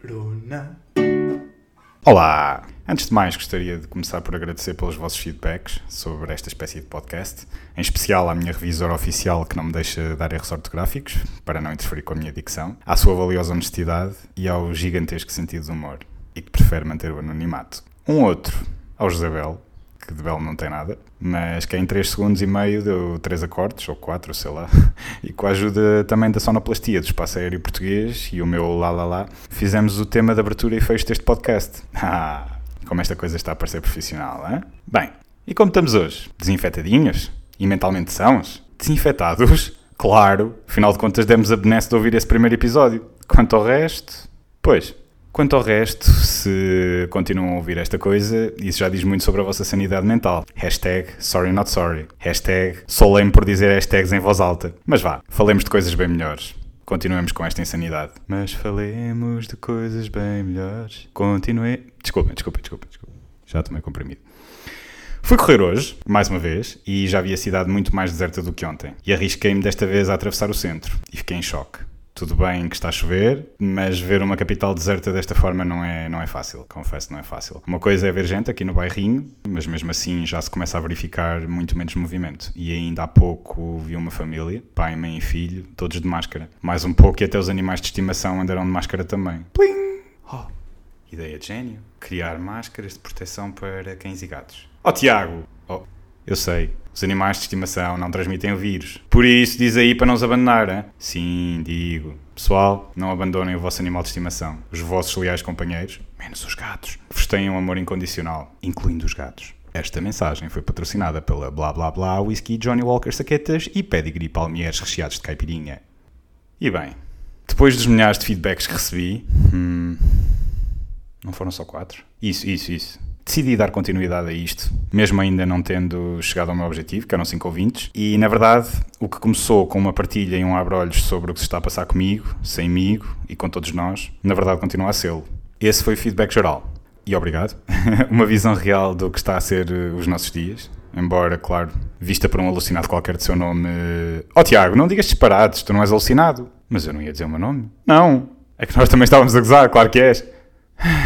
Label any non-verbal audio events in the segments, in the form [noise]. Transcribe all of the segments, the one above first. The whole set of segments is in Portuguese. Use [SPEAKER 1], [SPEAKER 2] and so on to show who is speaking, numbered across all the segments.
[SPEAKER 1] Corona. Olá! Antes de mais, gostaria de começar por agradecer pelos vossos feedbacks sobre esta espécie de podcast, em especial à minha revisora oficial que não me deixa dar erros ortográficos, para não interferir com a minha dicção, à sua valiosa honestidade e ao gigantesco sentido de humor, e que prefere manter o anonimato. Um outro, ao Josabel, que de belo não tem nada, mas que em 3 segundos e meio deu 3 acordes, ou 4, sei lá, [laughs] e com a ajuda também da sonoplastia do espaço aéreo português e o meu lá lá lá, fizemos o tema de abertura e fecho deste podcast. [laughs] Ah, como esta coisa está a parecer profissional, hein? Bem, e como estamos hoje? Desinfetadinhos? E mentalmente sãos? Desinfetados? [laughs] Claro, afinal de contas demos a benesse de ouvir esse primeiro episódio. Quanto ao resto, pois, Quanto ao resto, se continuam a ouvir esta coisa, isso já diz muito sobre a vossa sanidade mental. Hashtag sorry not sorry. Hashtag sou por dizer hashtags em voz alta. Mas vá, falemos de coisas bem melhores. Continuemos com esta insanidade. Mas falemos de coisas bem melhores. Continue. Desculpa, desculpa, desculpa, desculpa. Já tomei comprimido. Fui correr hoje, mais uma vez, e já vi a cidade muito mais deserta do que ontem. E arrisquei-me desta vez a atravessar o centro. E fiquei em choque. Tudo bem que está a chover, mas ver uma capital deserta desta forma não é, não é fácil, confesso, não é fácil. Uma coisa é ver gente aqui no bairrinho, mas mesmo assim já se começa a verificar muito menos movimento. E ainda há pouco vi uma família, pai, mãe e filho, todos de máscara. Mais um pouco e até os animais de estimação andaram de máscara também. Plim! Oh, ideia de gênio. Criar máscaras de proteção para cães e gatos. Oh, Tiago! Oh, eu sei, os animais de estimação não transmitem o vírus. Por isso, diz aí para não os abandonar, hein? Sim, digo. Pessoal, não abandonem o vosso animal de estimação. Os vossos leais companheiros, menos os gatos, vos têm um amor incondicional, incluindo os gatos. Esta mensagem foi patrocinada pela Blá Blá Blá Whisky Johnny Walker Saquetas e Pedigree Palmiers recheados de caipirinha. E bem, depois dos milhares de feedbacks que recebi... Hum, não foram só quatro? Isso, isso, isso decidi dar continuidade a isto, mesmo ainda não tendo chegado ao meu objetivo, que eram 5 ouvintes. E na verdade, o que começou com uma partilha e um abre-olhos sobre o que se está a passar comigo, semigo e com todos nós, na verdade continua a ser. Esse foi o feedback geral. E obrigado. [laughs] uma visão real do que está a ser eh, os nossos dias. Embora, claro, vista por um alucinado qualquer de seu nome. Oh Tiago, não digas disparados, tu não és alucinado. Mas eu não ia dizer o meu nome. Não. É que nós também estávamos a gozar, claro que és. [sighs]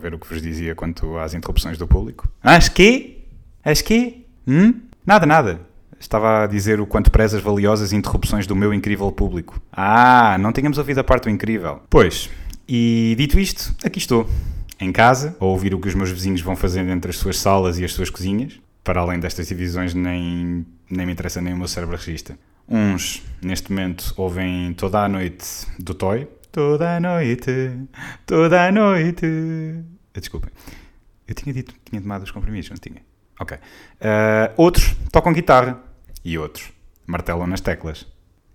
[SPEAKER 1] Ver o que vos dizia quanto às interrupções do público. As que? As que? Hum? Nada, nada. Estava a dizer o quanto prezas valiosas interrupções do meu incrível público. Ah, não tínhamos ouvido a parte do incrível. Pois, e dito isto, aqui estou. Em casa, a ouvir o que os meus vizinhos vão fazendo entre as suas salas e as suas cozinhas. Para além destas divisões, nem, nem me interessa nem o meu cérebro regista. Uns, neste momento, ouvem toda a noite do Toy, Toda a noite, toda a noite. Desculpem. Eu tinha dito que tinha tomado os comprimidos, não tinha? Ok. Uh, outros tocam guitarra. E outros martelam nas teclas.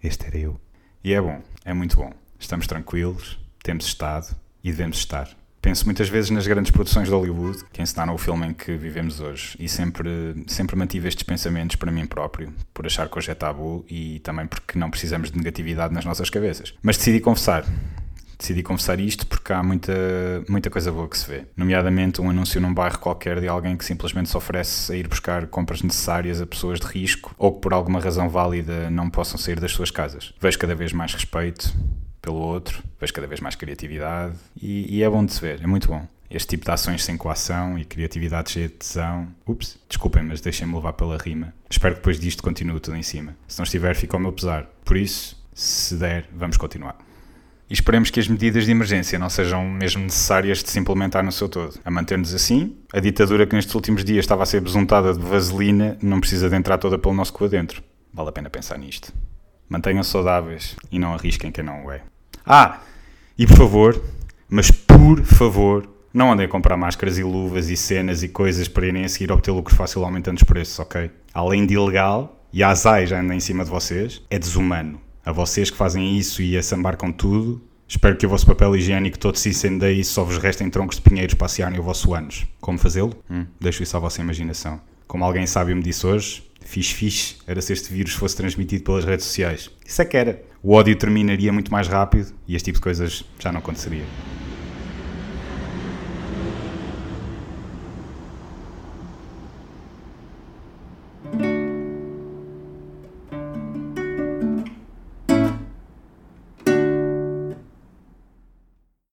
[SPEAKER 1] Este era eu. E é bom, é muito bom. Estamos tranquilos, temos estado e devemos estar. Penso muitas vezes nas grandes produções de Hollywood que ensinaram o filme em que vivemos hoje e sempre, sempre mantive estes pensamentos para mim próprio, por achar que hoje é tabu e também porque não precisamos de negatividade nas nossas cabeças. Mas decidi confessar. Decidi confessar isto porque há muita, muita coisa boa que se vê. Nomeadamente um anúncio num bairro qualquer de alguém que simplesmente se oferece a ir buscar compras necessárias a pessoas de risco ou que por alguma razão válida não possam sair das suas casas. Vejo cada vez mais respeito, pelo outro, vejo cada vez mais criatividade e, e, é bom de se ver, é muito bom. Este tipo de ações sem coação e criatividade cheia de tesão. Ups, desculpem, mas deixem-me levar pela rima. Espero que depois disto continue tudo em cima. Se não estiver, fica ao meu pesar. Por isso, se der, vamos continuar. E esperemos que as medidas de emergência não sejam mesmo necessárias de se implementar no seu todo. A manter-nos assim, a ditadura que nestes últimos dias estava a ser besuntada de vaselina não precisa de entrar toda pelo nosso cu adentro. Vale a pena pensar nisto. Mantenham-se saudáveis e não arrisquem quem não o é. Ah, e por favor, mas por favor, não andem a comprar máscaras e luvas e cenas e coisas para irem a seguir obter lucros fácil aumentando os preços, ok? Além de ilegal, e a Azai já anda em cima de vocês, é desumano. A vocês que fazem isso e a sambar com tudo, espero que o vosso papel higiênico todo se incendeie e só vos restem troncos de pinheiros para assearem o vosso ânus. Como fazê-lo? Hum, deixo isso à vossa imaginação. Como alguém sábio me disse hoje, fixe fixe era se este vírus fosse transmitido pelas redes sociais. Isso é que era o ódio terminaria muito mais rápido e este tipo de coisas já não aconteceria.